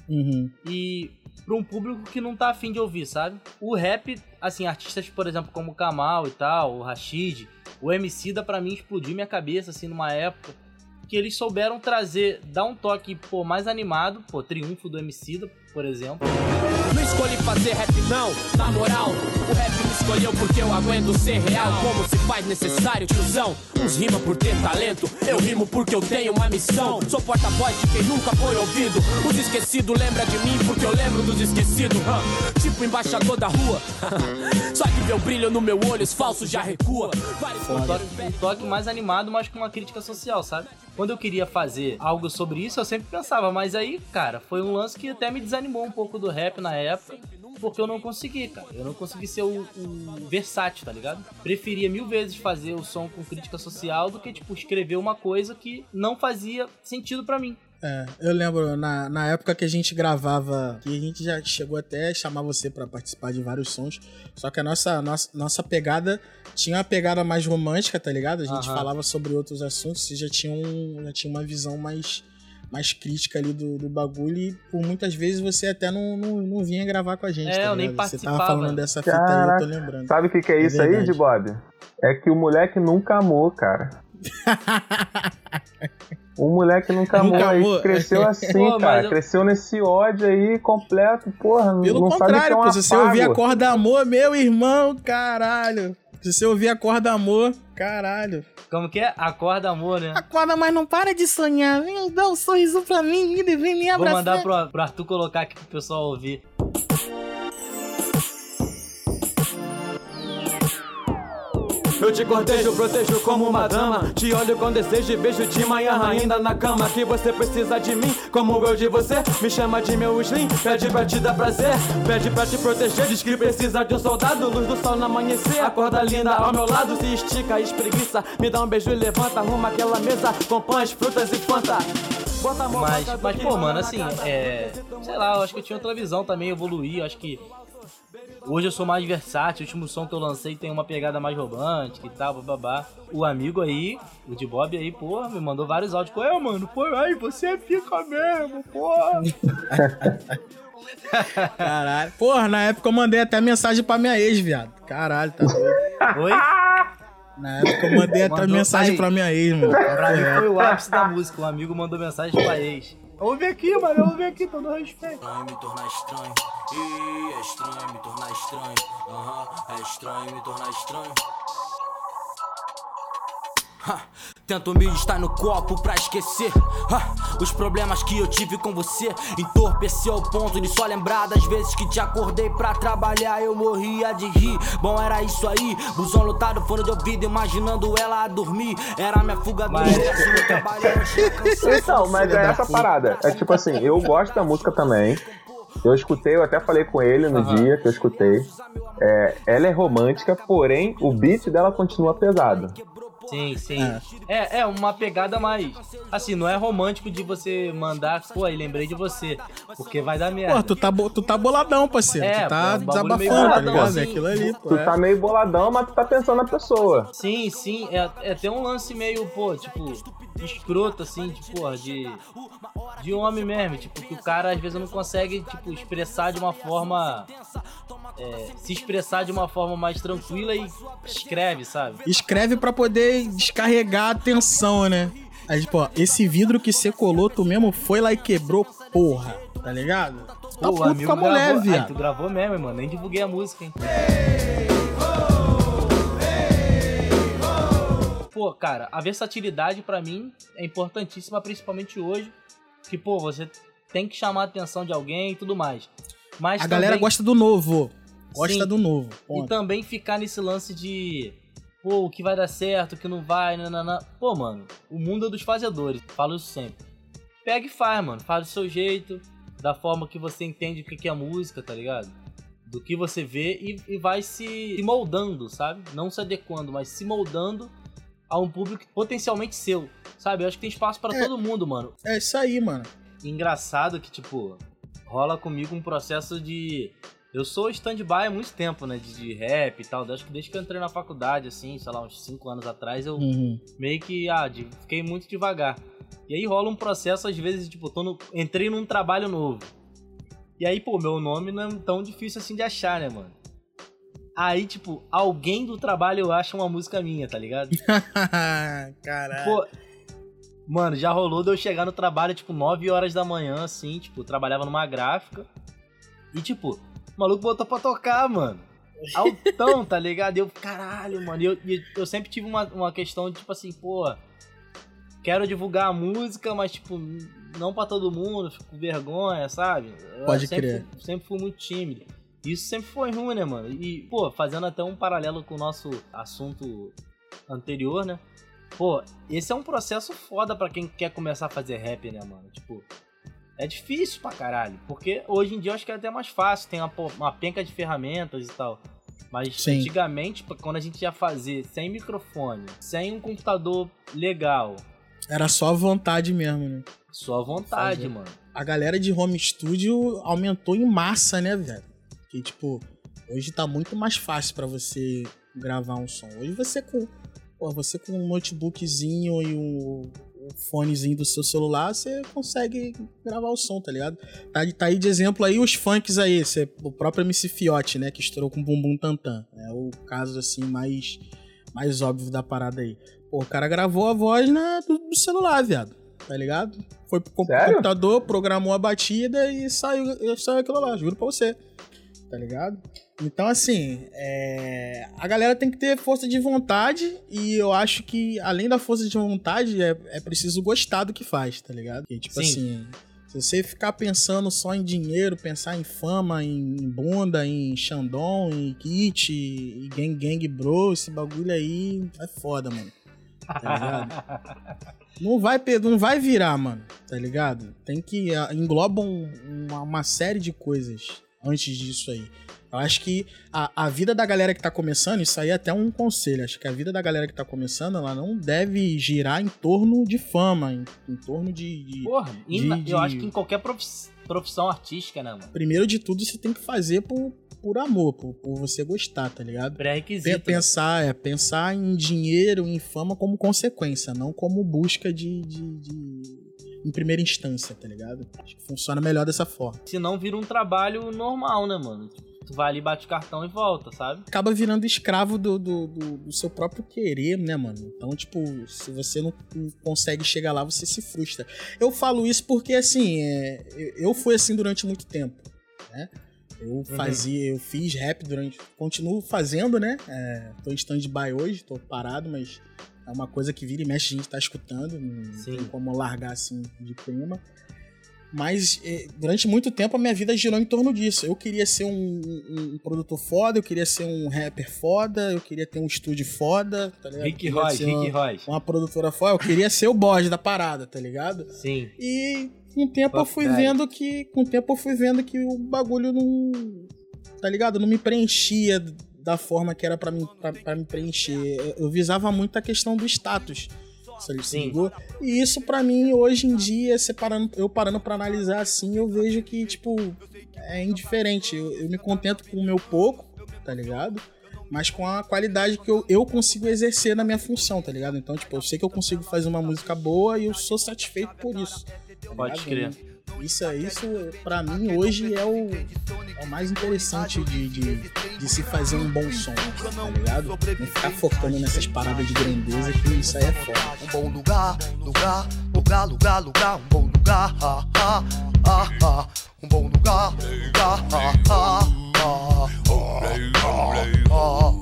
Uhum. e pra um público que não tá afim de ouvir, sabe? O rap, assim, artistas, por exemplo, como o Kamal e tal, o Rashid, o Emicida, pra mim, explodiu minha cabeça, assim, numa época que eles souberam trazer, dar um toque, pô, mais animado, pô, Triunfo do Emicida, por exemplo. Não escolhi fazer rap não, na moral O rap me escolheu porque eu aguento ser real. Como se faz necessário, tiozão? Uns rima por ter talento, eu rimo porque eu tenho uma missão. Sou porta-voz de quem nunca foi ouvido. Os esquecidos lembra de mim porque eu lembro dos esquecidos. Hã? Tipo embaixador da rua. <laughs> Só que o brilho no meu olho, os falsos já recua. Um toque, um toque mais animado, mas com uma crítica social, sabe? Quando eu queria fazer algo sobre isso, eu sempre pensava, mas aí, cara, foi um lance que até me desanimou um pouco do rap na época, porque eu não consegui, cara. Eu não consegui ser o, o versátil, tá ligado? Preferia mil vezes fazer o som com crítica social do que, tipo, escrever uma coisa que não fazia sentido pra mim. É, eu lembro na, na época que a gente gravava, que a gente já chegou até a chamar você pra participar de vários sons, só que a nossa, nossa, nossa pegada tinha uma pegada mais romântica, tá ligado? A gente Aham. falava sobre outros assuntos, você já tinha, um, já tinha uma visão mais, mais crítica ali do, do bagulho e por muitas vezes você até não, não, não vinha gravar com a gente, É, tá eu nem? Você tava falando dessa fita aí, eu tô lembrando. Sabe o que, que é É isso aí, verdade. de Bob? É que o moleque nunca amou, cara. <laughs> O moleque nunca amou, Nunca aí amou. cresceu <laughs> assim, Pô, cara. eu- Cresceu nesse ódio aí completo, porra. Pelo não sabe o que é contrário, um pô, se você ouvir afago. Acorda Amor, meu irmão, caralho. Se você ouvir Acorda Amor, caralho. Como que é? Acorda, amor, né? Acorda, mas não para de sonhar. Vem dar um sorriso pra mim, vem vem me Vou abraçar. mandar pro, pro Arthur colocar aqui pro pessoal ouvir. Eu te cortejo, protejo como uma dama. Te olho com desejo e beijo de manhã ainda na cama. Que você precisa de mim, como eu de você. Me chama de meu slim, pede pra te dar prazer. Pede pra te proteger, diz que precisa de um soldado. Luz do sol no amanhecer, acorda linda ao meu lado. Se estica, espreguiça. Me dá um beijo e levanta. Arruma aquela mesa com pães, frutas e fanta. Mas, mas pô, manda mano, assim, casa. é. Sei lá, eu acho que eu tinha outra visão também, evoluí. Eu acho que hoje eu sou mais versátil. O último som que eu lancei tem uma pegada mais romântica e tal, babá. O amigo aí, o de Bob aí, porra, me mandou vários áudios. Pô, é, mano, pô, ai, você pica mesmo, porra. <laughs> Caralho. Porra, na época eu mandei até mensagem pra minha ex, viado. Caralho, tá doido. Oi? Na época eu mandei até Mandou- mensagem aí, pra minha ex, mano. Pra mim foi o ápice da música. Um amigo mandou mensagem pra ex. Ouve aqui, mano, ouve aqui, todo respeito. Estranho me tornar estranho. Ih, é estranho me tornar estranho. Aham, é estranho me tornar estranho. Ha, Tento me estar no copo pra esquecer ha, Os problemas que eu tive com você Entorpeceu ao ponto de só lembrar das vezes que te acordei pra trabalhar Eu morria de rir, bom era isso aí Busão lotado, fone de ouvido, imaginando ela a dormir Era minha fuga do estresse no trabalho cansaço. Então, mas é essa parada. É tipo assim, eu gosto da música também. Eu escutei, eu até falei com ele no dia que eu escutei. É, ela é romântica, porém o beat dela continua pesado. Sim, sim. É, é uma pegada mais. Assim, não é romântico de você mandar, pô, aí lembrei de você. Porque vai dar merda. Pô, tu tá, tu tá boladão, parceiro. É, tu tá pô, um meio desabafando, tá boladão, ligado? assim. É aquilo ali, pô. Tu é. tá meio boladão, mas tu tá pensando na pessoa. Sim, sim, é, é até um lance meio, pô, tipo, escroto, assim, tipo, porra, de. De homem mesmo, tipo, que o cara às vezes não consegue, tipo, expressar de uma forma. é, se expressar de uma forma mais tranquila e escreve, sabe? Escreve pra poder descarregar a tensão, né? Aí, tipo, ó, esse vidro que você colou, tu mesmo foi lá e quebrou, porra. Tá ligado? Tá Pô, puto amigo com a mulher, gravou, Ai, viado. tu gravou mesmo, mano, nem divulguei a música, hein? Pô, cara, a versatilidade pra mim é importantíssima, principalmente hoje, que, pô, você tem que chamar a atenção de alguém e tudo mais. Mas A galera também- gosta do novo. Gosta Sim. do novo. E ponto. também ficar nesse lance de. Pô, o que vai dar certo, o que não vai, nananã. Pô, mano, o mundo é dos fazedores. Falo isso sempre. Pega e faz, mano. Faz do seu jeito, da forma que você entende o que é música, tá ligado? Do que você vê e, e vai se, se moldando, sabe? Não se adequando, mas se moldando a um público potencialmente seu, sabe? Eu acho que tem espaço pra É. todo mundo, mano. É isso aí, mano. Engraçado que, tipo, rola comigo um processo de. Eu sou stand-by há muito tempo, né? De, de rap e tal. Acho que desde que eu entrei na faculdade, assim, sei lá, uns 5 anos atrás, eu Uhum. meio que, ah, de- fiquei muito devagar. E aí rola um processo, às vezes, tipo, tô no- entrei num trabalho novo. E aí, pô, meu nome não é tão difícil assim de achar, né, mano? Aí, tipo, alguém do trabalho acha uma música minha, tá ligado? <laughs> Caralho. Pô, mano, já rolou de eu chegar no trabalho, tipo, 9 horas da manhã, assim, tipo, trabalhava numa gráfica. E, tipo, o maluco botou pra tocar, mano. Altão, tá ligado? E eu, caralho, mano. E eu, eu sempre tive uma, uma questão de, tipo assim, pô, quero divulgar a música, mas, tipo, não pra todo mundo, fico com vergonha, sabe? Eu Pode sempre, crer. Sempre fui muito tímido. Isso sempre foi ruim, né, mano? E, pô, fazendo até um paralelo com o nosso assunto anterior, né? Pô, esse é um processo foda pra quem quer começar a fazer rap, né, mano? Tipo, é difícil pra caralho. Porque hoje em dia eu acho que é até mais fácil, tem uma, uma penca de ferramentas e tal. Mas Sim. antigamente, quando a gente ia fazer sem microfone, sem um computador legal, Era só vontade mesmo, né? só vontade, mano. A galera de home studio aumentou em massa, né, velho? Que, tipo, hoje tá muito mais fácil pra você gravar um som. Hoje você com. Pô, você com um notebookzinho e um fonezinho do seu celular, você consegue gravar o som, tá ligado? Tá, tá aí de exemplo aí os funks aí, você, o próprio MC Fiote, né, que estourou com Bumbum Tantan. É o caso, assim, mais, mais óbvio da parada aí. Pô, o cara gravou a voz na, do, do celular, viado. Tá ligado? Foi pro Sério? computador, programou a batida e saiu, e saiu aquilo lá, juro pra você. Tá ligado? Então, assim, é, a galera tem que ter força de vontade e eu acho que, além da força de vontade, é, é preciso gostar do que faz, tá ligado? Porque, tipo Sim. assim, Se você ficar pensando só em dinheiro, pensar em fama, em bunda, em Xandão, em kit, em gang gang bro, esse bagulho aí é foda, mano. Tá ligado? <laughs> não, vai, não vai virar, mano, tá ligado? Tem que. engloba um- uma, uma série de coisas antes disso aí. Eu acho que a, a vida da galera que tá começando, isso aí é até um conselho. Acho que a vida da galera que tá começando, ela não deve girar em torno de fama, em, em torno de. de- Porra, de- na- de- eu acho que em qualquer profiss- profissão artística, né, mano? Primeiro de tudo, você tem que fazer por, por amor, por, por você gostar, tá ligado? Pré-requisito. Pe- Pensar, é, pensar em dinheiro, em fama como consequência, não como busca de- de- em primeira instância, tá ligado? Acho que funciona melhor dessa forma. Se não vira um trabalho normal, né, mano? Tu vai ali, bate o cartão e volta, sabe? Acaba virando escravo do, do, do- do seu próprio querer, né, mano? Então, tipo, se você não, não consegue chegar lá, você se frustra. Eu falo isso porque, assim, é, eu, fui assim durante muito tempo, né? Eu fazia, eu fiz rap durante. Continuo fazendo, né? É, tô em stand-by hoje, tô parado, mas é uma coisa que vira e mexe, a gente tá escutando, não tem como largar assim de prima. Mas eh, durante muito tempo a minha vida girou em torno disso. Eu queria ser um, um- um produtor foda, eu queria ser um rapper foda, eu queria ter um estúdio foda, tá ligado? Rick Royce, Rick uma, Royce. uma produtora foda, eu queria ser o boss da parada, tá ligado? Sim. E com o tempo eu fui vendo que. Com o tempo eu fui vendo que o bagulho não. Tá ligado? Não me preenchia da forma que era pra mim, pra, pra me preencher. Eu, visava muito a questão do status. Ligou? E isso pra mim, hoje em dia, separando, eu parando pra analisar assim, eu vejo que, tipo, é indiferente. Eu, eu me contento com o meu pouco, tá ligado? Mas com a qualidade que eu, eu consigo exercer na minha função, tá ligado? Então, tipo, eu sei que eu consigo fazer uma música boa e eu sou satisfeito por isso. tá Pode crer. Isso, é- isso pra mim, hoje é o, é o mais interessante de, de, de se fazer um bom som, tá ligado? Não ficar focando nessas paradas de grandeza, que isso aí é foda. Um bom lugar, lugar, lugar, lugar, lugar, um bom lugar, ah, ah, ah, ah. um bom lugar, lugar, ah, ah, ah, ah, ah. Um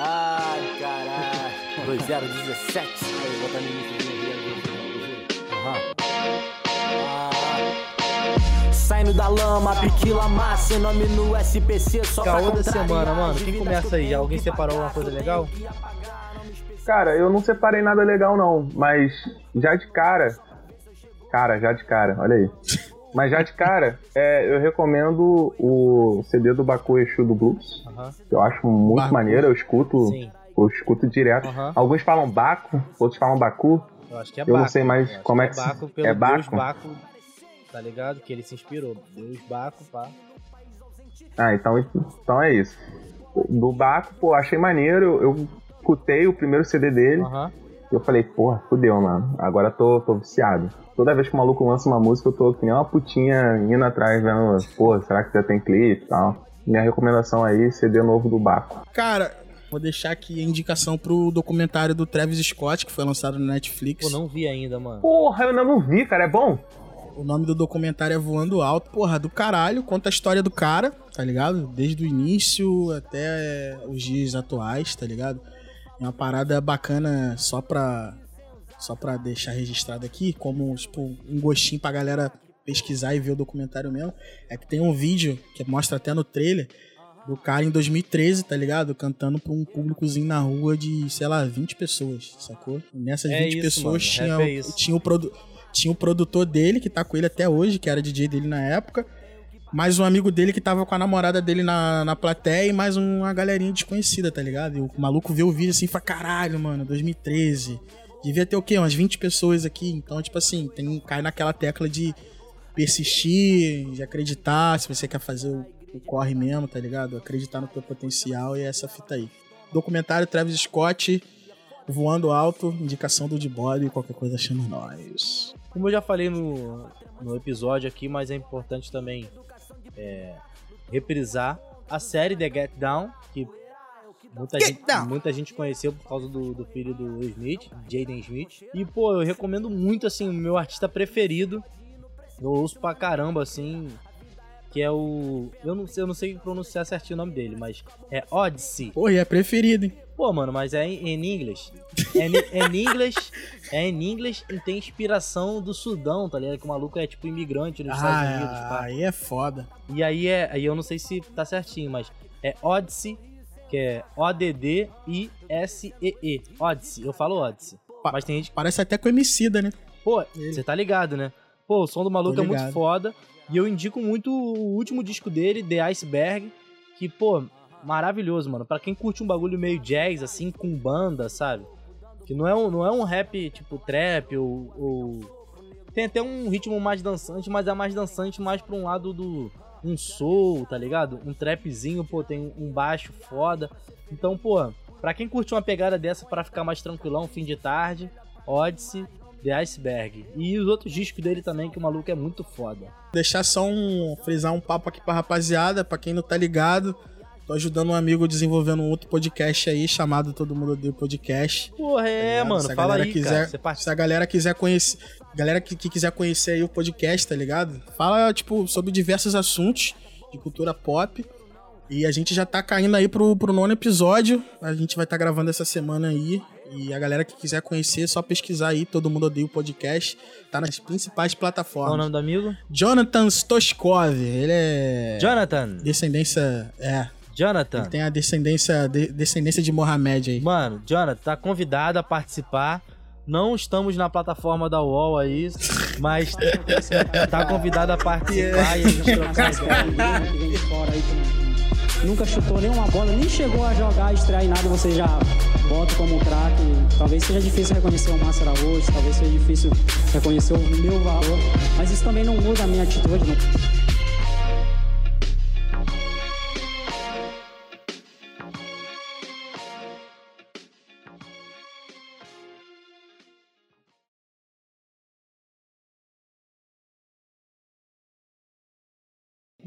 Ai, caralho. 2017. Aí, bota no início Aham. Ah. Saindo da lama, piquila massa, nome no SPC só pra Caô da semana, mano. Quem começa aí? Alguém separou alguma coisa legal? Cara, eu não separei nada legal não, mas já de cara. Cara, já de cara, olha aí. Mas já de cara, é, eu recomendo o CD do Baku Exu do Blues. Aham. que eu acho muito Baku. maneiro, eu escuto, Sim. eu escuto direto. Aham. Alguns falam Baco, outros falam Baku. Eu acho que é Eu Baco. não sei mais Eu como que é que se- Baco pelo é Deus Baco? Baco, tá ligado? Que ele se inspirou. Deus Baco, pá. Ah, então, então é isso. Do Baco, pô, achei maneiro, eu, eu escutei o primeiro CD dele. Aham. E eu falei, porra, fudeu, mano. Agora tô, tô viciado. Toda vez que o maluco lança uma música, eu tô que nem uma putinha indo atrás, vendo, pô, será que já tem clipe e tal. Minha recomendação aí, CD novo do Baco. Cara, vou deixar aqui a indicação pro documentário do Travis Scott, que foi lançado no Netflix. Pô, não vi ainda, mano. Porra, eu ainda não vi, cara, é bom? O nome do documentário é Voando Alto. Porra, do caralho. Conta a história do cara, tá ligado? Desde o início até os dias atuais, tá ligado? É uma parada bacana só pra, só pra deixar registrado aqui, como, tipo, um gostinho pra galera pesquisar e ver o documentário mesmo. É que tem um vídeo que mostra até no trailer do cara em 2013, tá ligado? Cantando pra um públicozinho na rua de, sei lá, 20 pessoas, sacou? E nessas É 20 isso, pessoas mano. tinha, é tinha o produ tinha o produtor dele, que tá com ele até hoje, que era DJ dele na época. Mais um amigo dele que tava com a namorada dele na, na plateia e mais uma galerinha desconhecida, tá ligado? E o maluco vê o vídeo assim e fala: caralho, mano, 2013. Devia ter o quê? Umas 20 pessoas aqui. Então, tipo assim, tem, cai naquela tecla de persistir, de acreditar, se você quer fazer o, o corre mesmo, tá ligado? Acreditar no teu potencial e é essa fita aí. Documentário Travis Scott, Voando Alto, indicação do D-Body, qualquer coisa chama nós. Como eu já falei no, no episódio aqui, mas é importante também é, reprisar a série The Get Down, que Muita, gente, muita gente conheceu por causa do, do filho do Will Smith, Jaden Smith. E, pô, eu recomendo muito, assim, o meu artista preferido. Eu ouço pra caramba, assim. Que é o. Eu não, sei, eu não sei pronunciar certinho o nome dele, mas é Odyssey. Pô, e é preferido, hein? Pô, mano, mas é em, inglês. É em, é em inglês. É em inglês e tem inspiração do Sudão, tá ligado? Que o maluco é tipo imigrante nos Estados Ah, Unidos. pá. aí é foda. E aí é. Aí eu não sei se tá certinho, mas é Odyssey, que é O-D-D-I-S-E-E. Odyssey, eu falo Odyssey. Mas tem gente. Parece até com Emicida, né? Pô, você tá ligado, né? Pô, o som do maluco é muito foda. E eu indico muito o último disco dele, The Iceberg, que, pô, maravilhoso, mano. Pra quem curte um bagulho meio jazz, assim, com banda, sabe? Que não é um, não é um rap tipo trap ou, ou- Tem até um ritmo mais dançante, mas é mais dançante mais pra um lado do. Um soul, tá ligado? Um trapzinho, pô, tem um baixo foda. Então, pô, pra quem curte uma pegada dessa pra ficar mais tranquilão, fim de tarde, Odyssey, The Iceberg. E os outros discos dele também, que o maluco é muito foda. Deixar só um. frisar um papo aqui pra rapaziada, pra quem não tá ligado. Tô ajudando um amigo desenvolvendo um outro podcast aí, chamado Todo Mundo Odeia o Podcast. Porra, é, ligado? mano, Se a fala galera aí, quiser, cara. Se a galera quiser conhecer. Galera que, que quiser conhecer aí o podcast, tá ligado? Fala, tipo, sobre diversos assuntos de cultura pop. E a gente já tá caindo aí pro, pro nono episódio. A gente vai estar gravando essa semana aí. E a galera que quiser conhecer, é só pesquisar aí, todo mundo odeia o podcast. Tá nas principais plataformas. Qual o nome do amigo? Jonathan Stoskov. Ele é. Jonathan. Descendência. É. Jonathan. Ele tem a descendência, de- descendência de Mohamed aí. Mano, Jonathan, tá convidado a participar. Não estamos na plataforma da UOL aí, mas <laughs> tá convidado a participar e a gente trocar ideia. Nunca chutou nenhuma bola, nem chegou a jogar, em nada, você já bota como craque. Talvez seja difícil reconhecer o Márcio Araújo, talvez seja difícil reconhecer o meu valor, mas isso também não muda a minha atitude. Não.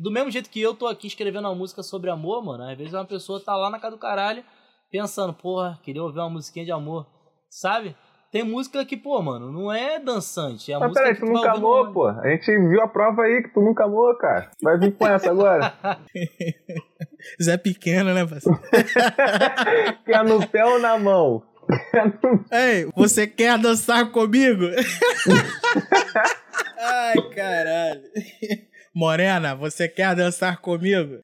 Do mesmo jeito que eu tô aqui escrevendo uma música sobre amor, mano, às vezes uma pessoa tá lá na casa do caralho pensando, porra, queria ouvir uma musiquinha de amor, sabe? Tem música que, pô, mano, não é dançante. É a Mas música peraí, que tu vai nunca amou, pô. A gente viu a prova aí que tu nunca amou, cara. Vai vir com essa agora. <laughs> Zé Pequeno, né, parceiro? <laughs> Quer no pé ou na mão? Ei, você quer dançar comigo? <laughs> Ai, caralho. Morena, você quer dançar comigo?